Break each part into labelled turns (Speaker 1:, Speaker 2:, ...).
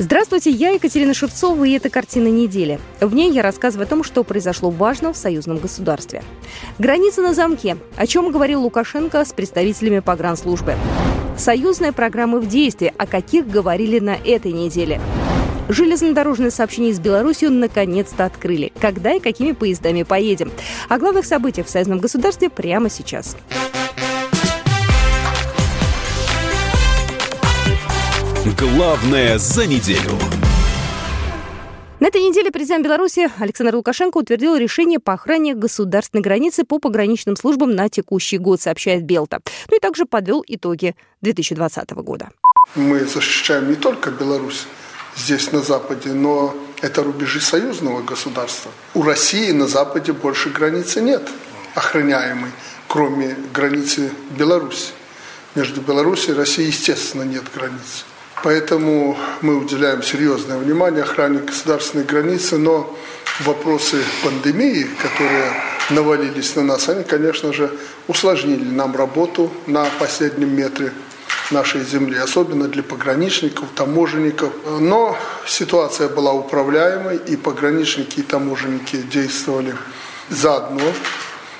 Speaker 1: Здравствуйте, я Екатерина Шевцова, и это «Картина недели». В ней я рассказываю о том, что произошло важно в союзном государстве. Граница на замке. О чем говорил Лукашенко с представителями погранслужбы. Союзная программа в действии. О каких говорили на этой неделе. Железнодорожное сообщение с Беларусью наконец-то открыли. Когда и какими поездами поедем? О главных событиях в союзном государстве прямо сейчас.
Speaker 2: Главное за неделю.
Speaker 1: На этой неделе президент Беларуси Александр Лукашенко утвердил решение по охране государственной границы по пограничным службам на текущий год, сообщает Белта. Ну и также подвел итоги 2020 года.
Speaker 3: Мы защищаем не только Беларусь здесь на Западе, но это рубежи союзного государства. У России на Западе больше границы нет охраняемой, кроме границы Беларуси. Между Беларусью и Россией, естественно, нет границ. Поэтому мы уделяем серьезное внимание охране государственной границы, но вопросы пандемии, которые навалились на нас, они, конечно же, усложнили нам работу на последнем метре нашей земли, особенно для пограничников, таможенников. Но ситуация была управляемой, и пограничники и таможенники действовали заодно.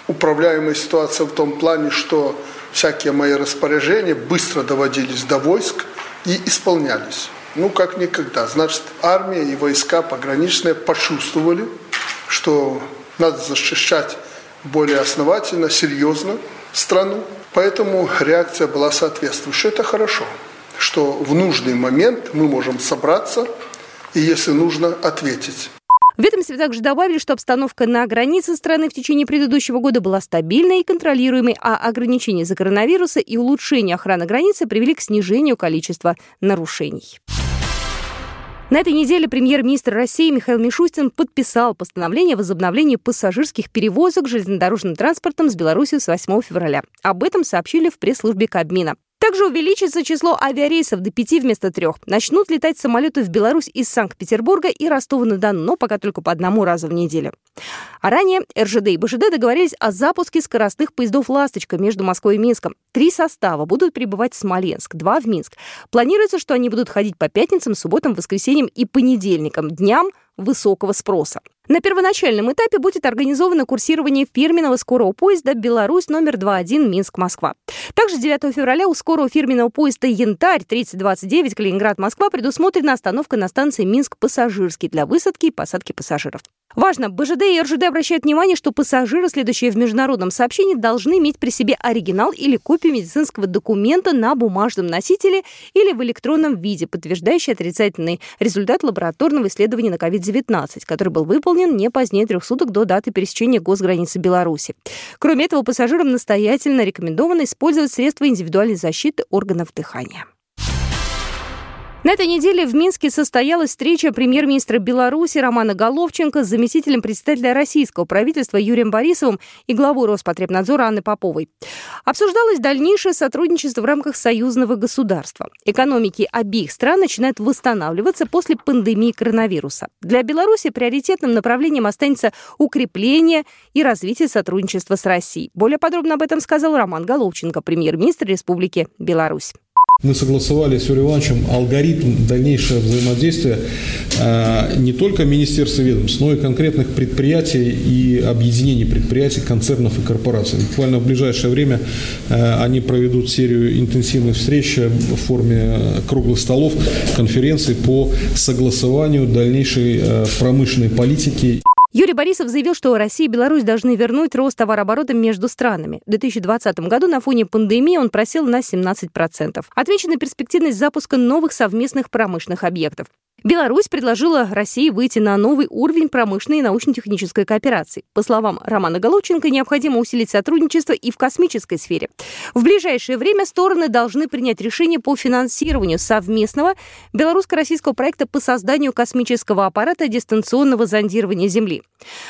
Speaker 3: Управляемая ситуация в том плане, что всякие мои распоряжения быстро доводились до войск, и исполнялись. Ну, как никогда. Значит, армия и войска пограничные почувствовали, что надо защищать более основательно, серьезно страну. Поэтому реакция была соответствующая. Это хорошо, что в нужный момент мы можем собраться и, если нужно, ответить.
Speaker 1: В ведомстве также добавили, что обстановка на границе страны в течение предыдущего года была стабильной и контролируемой, а ограничения за коронавируса и улучшение охраны границы привели к снижению количества нарушений. На этой неделе премьер-министр России Михаил Мишустин подписал постановление о возобновлении пассажирских перевозок железнодорожным транспортом с Беларусью с 8 февраля. Об этом сообщили в пресс-службе Кабмина. Также увеличится число авиарейсов до пяти вместо трех. Начнут летать самолеты в Беларусь из Санкт-Петербурга и Ростова-на-Дону, но пока только по одному разу в неделю. А ранее РЖД и БЖД договорились о запуске скоростных поездов «Ласточка» между Москвой и Минском. Три состава будут прибывать в Смоленск, два в Минск. Планируется, что они будут ходить по пятницам, субботам, воскресеньям и понедельникам, дням высокого спроса. На первоначальном этапе будет организовано курсирование фирменного скорого поезда «Беларусь» номер 21 Минск-Москва. Также 9 февраля у скорого фирменного поезда «Янтарь» 3029 Калининград-Москва предусмотрена остановка на станции Минск-Пассажирский для высадки и посадки пассажиров. Важно, БЖД и РЖД обращают внимание, что пассажиры, следующие в международном сообщении, должны иметь при себе оригинал или копию медицинского документа на бумажном носителе или в электронном виде, подтверждающий отрицательный результат лабораторного исследования на COVID-19, который был выполнен не позднее трех суток до даты пересечения госграницы Беларуси. Кроме этого, пассажирам настоятельно рекомендовано использовать средства индивидуальной защиты органов дыхания. На этой неделе в Минске состоялась встреча премьер-министра Беларуси Романа Головченко с заместителем председателя российского правительства Юрием Борисовым и главой Роспотребнадзора Анной Поповой. Обсуждалось дальнейшее сотрудничество в рамках союзного государства. Экономики обеих стран начинают восстанавливаться после пандемии коронавируса. Для Беларуси приоритетным направлением останется укрепление и развитие сотрудничества с Россией. Более подробно об этом сказал Роман Головченко, премьер-министр Республики Беларусь.
Speaker 4: Мы согласовали с Юрием Ивановичем алгоритм дальнейшего взаимодействия э, не только министерств и ведомств, но и конкретных предприятий и объединений предприятий, концернов и корпораций. Буквально в ближайшее время э, они проведут серию интенсивных встреч в форме круглых столов, конференций по согласованию дальнейшей э, промышленной политики.
Speaker 1: Юрий Борисов заявил, что Россия и Беларусь должны вернуть рост товарооборота между странами. В 2020 году на фоне пандемии он просел на 17%. Отвечена перспективность запуска новых совместных промышленных объектов. Беларусь предложила России выйти на новый уровень промышленной и научно-технической кооперации. По словам Романа Головченко, необходимо усилить сотрудничество и в космической сфере. В ближайшее время стороны должны принять решение по финансированию совместного белорусско-российского проекта по созданию космического аппарата дистанционного зондирования Земли.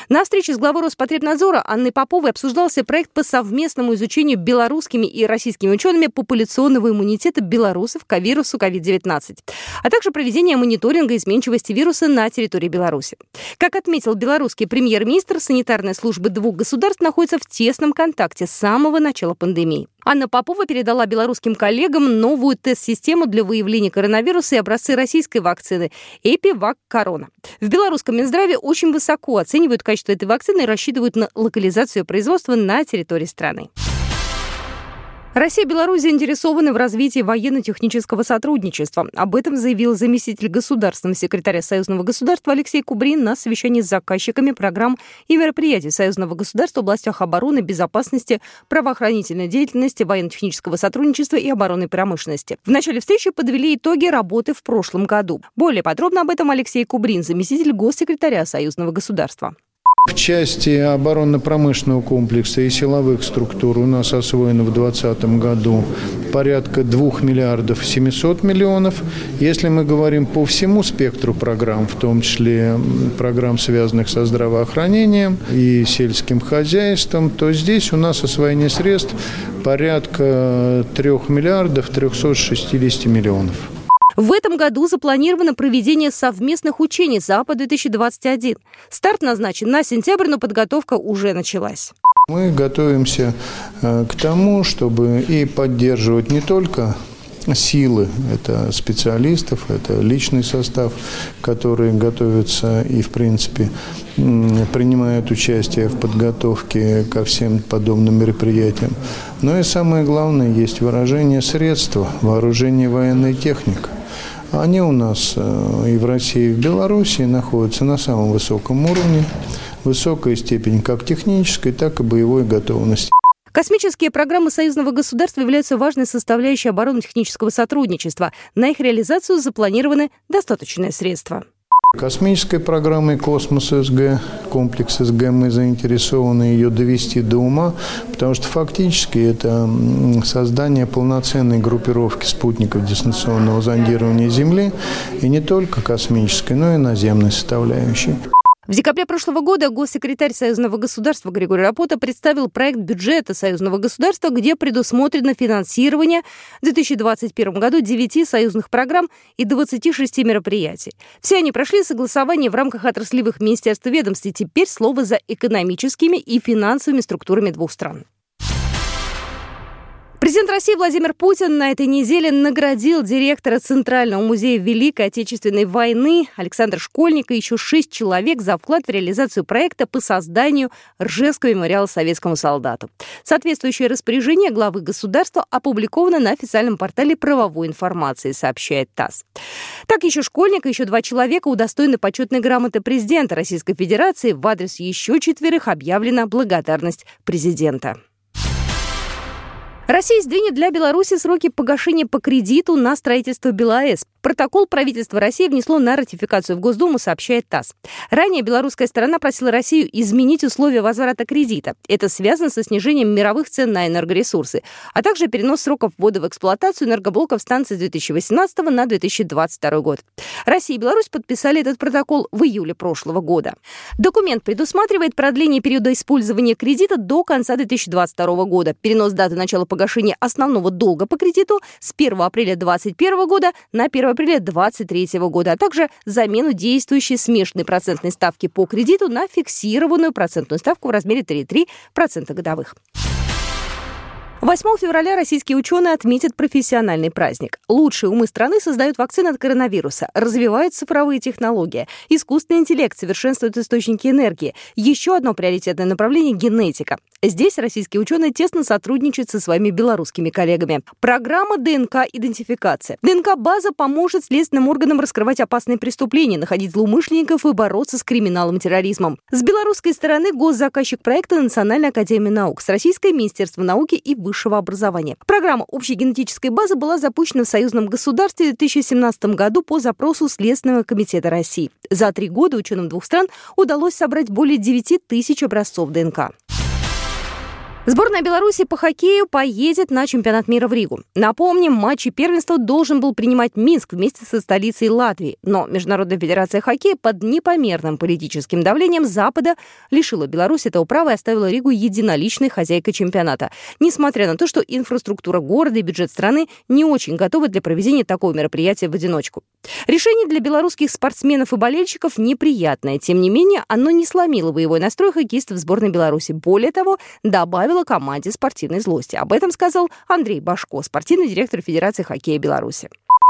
Speaker 1: На встрече с главой Роспотребнадзора Анной Поповой обсуждался проект по совместному изучению белорусскими и российскими учеными популяционного иммунитета белорусов к вирусу COVID-19, а также проведение мониторинга мониторинга изменчивости вируса на территории Беларуси. Как отметил белорусский премьер-министр, санитарная служба двух государств находится в тесном контакте с самого начала пандемии. Анна Попова передала белорусским коллегам новую тест-систему для выявления коронавируса и образцы российской вакцины «Эпивак Корона». В белорусском Минздраве очень высоко оценивают качество этой вакцины и рассчитывают на локализацию производства на территории страны. Россия и Беларусь заинтересованы в развитии военно-технического сотрудничества. Об этом заявил заместитель государственного секретаря Союзного государства Алексей Кубрин на совещании с заказчиками программ и мероприятий Союзного государства в областях обороны, безопасности, правоохранительной деятельности, военно-технического сотрудничества и оборонной промышленности. В начале встречи подвели итоги работы в прошлом году. Более подробно об этом Алексей Кубрин, заместитель госсекретаря Союзного государства.
Speaker 5: В части оборонно-промышленного комплекса и силовых структур у нас освоено в 2020 году порядка 2 миллиардов 700 миллионов. Если мы говорим по всему спектру программ, в том числе программ, связанных со здравоохранением и сельским хозяйством, то здесь у нас освоение средств порядка 3 миллиардов 360 миллионов.
Speaker 1: В этом году запланировано проведение совместных учений «Запад-2021». Старт назначен на сентябрь, но подготовка уже началась.
Speaker 5: Мы готовимся э, к тому, чтобы и поддерживать не только силы, это специалистов, это личный состав, которые готовятся и, в принципе, принимают участие в подготовке ко всем подобным мероприятиям. Но и самое главное, есть выражение средства, вооружение военной техники. Они у нас э, и в России, и в Беларуси находятся на самом высоком уровне. Высокая степень как технической, так и боевой готовности.
Speaker 1: Космические программы союзного государства являются важной составляющей оборонно-технического сотрудничества. На их реализацию запланированы достаточные средства.
Speaker 5: Космической программой «Космос СГ», комплекс СГ, мы заинтересованы ее довести до ума, потому что фактически это создание полноценной группировки спутников дистанционного зондирования Земли, и не только космической, но и наземной составляющей.
Speaker 1: В декабре прошлого года госсекретарь Союзного государства Григорий Рапота представил проект бюджета Союзного государства, где предусмотрено финансирование в 2021 году 9 союзных программ и 26 мероприятий. Все они прошли согласование в рамках отраслевых министерств и ведомств, и теперь слово за экономическими и финансовыми структурами двух стран. Президент России Владимир Путин на этой неделе наградил директора Центрального музея Великой Отечественной войны Александра Школьника и еще шесть человек за вклад в реализацию проекта по созданию Ржевского мемориала советскому солдату. Соответствующее распоряжение главы государства опубликовано на официальном портале правовой информации, сообщает ТАСС. Так, еще Школьника, еще два человека удостоены почетной грамоты президента Российской Федерации. В адрес еще четверых объявлена благодарность президента. Россия сдвинет для Беларуси сроки погашения по кредиту на строительство БелАЭС. Протокол правительства России внесло на ратификацию в Госдуму, сообщает ТАСС. Ранее белорусская сторона просила Россию изменить условия возврата кредита. Это связано со снижением мировых цен на энергоресурсы, а также перенос сроков ввода в эксплуатацию энергоблоков станции с 2018 на 2022 год. Россия и Беларусь подписали этот протокол в июле прошлого года. Документ предусматривает продление периода использования кредита до конца 2022 года, перенос даты начала погашения основного долга по кредиту с 1 апреля 2021 года на 1 апреля 2023 года, а также замену действующей смешанной процентной ставки по кредиту на фиксированную процентную ставку в размере 3,3% годовых. 8 февраля российские ученые отметят профессиональный праздник. Лучшие умы страны создают вакцины от коронавируса, развивают цифровые технологии, искусственный интеллект, совершенствуют источники энергии. Еще одно приоритетное направление – генетика. Здесь российские ученые тесно сотрудничают со своими белорусскими коллегами. Программа ДНК-идентификация. ДНК-база поможет следственным органам раскрывать опасные преступления, находить злоумышленников и бороться с криминалом и терроризмом. С белорусской стороны госзаказчик проекта Национальная академия наук, с российской Министерство науки и высшего образования. Программа общей генетической базы была запущена в союзном государстве в 2017 году по запросу Следственного комитета России. За три года ученым двух стран удалось собрать более 9 тысяч образцов ДНК. Сборная Беларуси по хоккею поедет на чемпионат мира в Ригу. Напомним, матчи первенства должен был принимать Минск вместе со столицей Латвии. Но Международная федерация хоккея под непомерным политическим давлением Запада лишила Беларусь этого права и оставила Ригу единоличной хозяйкой чемпионата. Несмотря на то, что инфраструктура города и бюджет страны не очень готовы для проведения такого мероприятия в одиночку. Решение для белорусских спортсменов и болельщиков неприятное. Тем не менее, оно не сломило боевой настрой хоккеистов сборной Беларуси. Более того, добавило добавила команде спортивной злости. Об этом сказал Андрей Башко, спортивный директор Федерации хоккея Беларуси.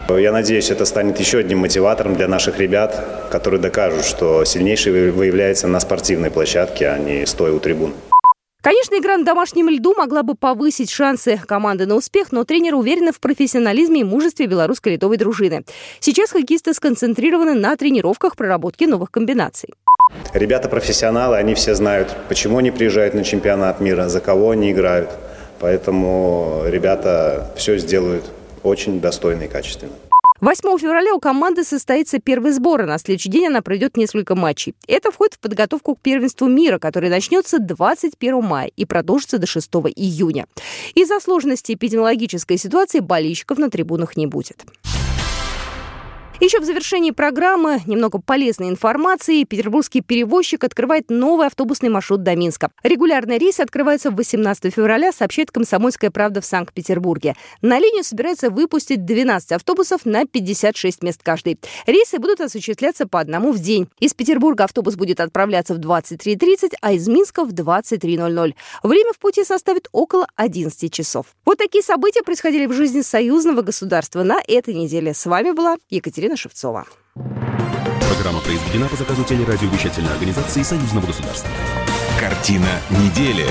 Speaker 6: Я надеюсь, это станет еще одним мотиватором для наших ребят, которые докажут, что сильнейший выявляется на спортивной площадке, а не стоя у трибун.
Speaker 1: Конечно, игра на домашнем льду могла бы повысить шансы команды на успех, но тренер уверен в профессионализме и мужестве белорусской ледовой дружины. Сейчас хоккеисты сконцентрированы на тренировках проработки новых комбинаций.
Speaker 6: Ребята профессионалы, они все знают, почему они приезжают на чемпионат мира, за кого они играют. Поэтому ребята все сделают очень достойно и качественно.
Speaker 1: 8 февраля у команды состоится первый сбор, а на следующий день она пройдет несколько матчей. Это входит в подготовку к первенству мира, которое начнется 21 мая и продолжится до 6 июня. Из-за сложности эпидемиологической ситуации болельщиков на трибунах не будет. Еще в завершении программы немного полезной информации. Петербургский перевозчик открывает новый автобусный маршрут до Минска. Регулярный рейс открывается 18 февраля, сообщает «Комсомольская правда» в Санкт-Петербурге. На линию собираются выпустить 12 автобусов на 56 мест каждый. Рейсы будут осуществляться по одному в день. Из Петербурга автобус будет отправляться в 23.30, а из Минска в 23.00. Время в пути составит около 11 часов. Вот такие события происходили в жизни союзного государства на этой неделе. С вами была Екатерина Екатерина Шевцова.
Speaker 2: Программа произведена по заказу телерадиовещательной организации Союзного государства. Картина недели.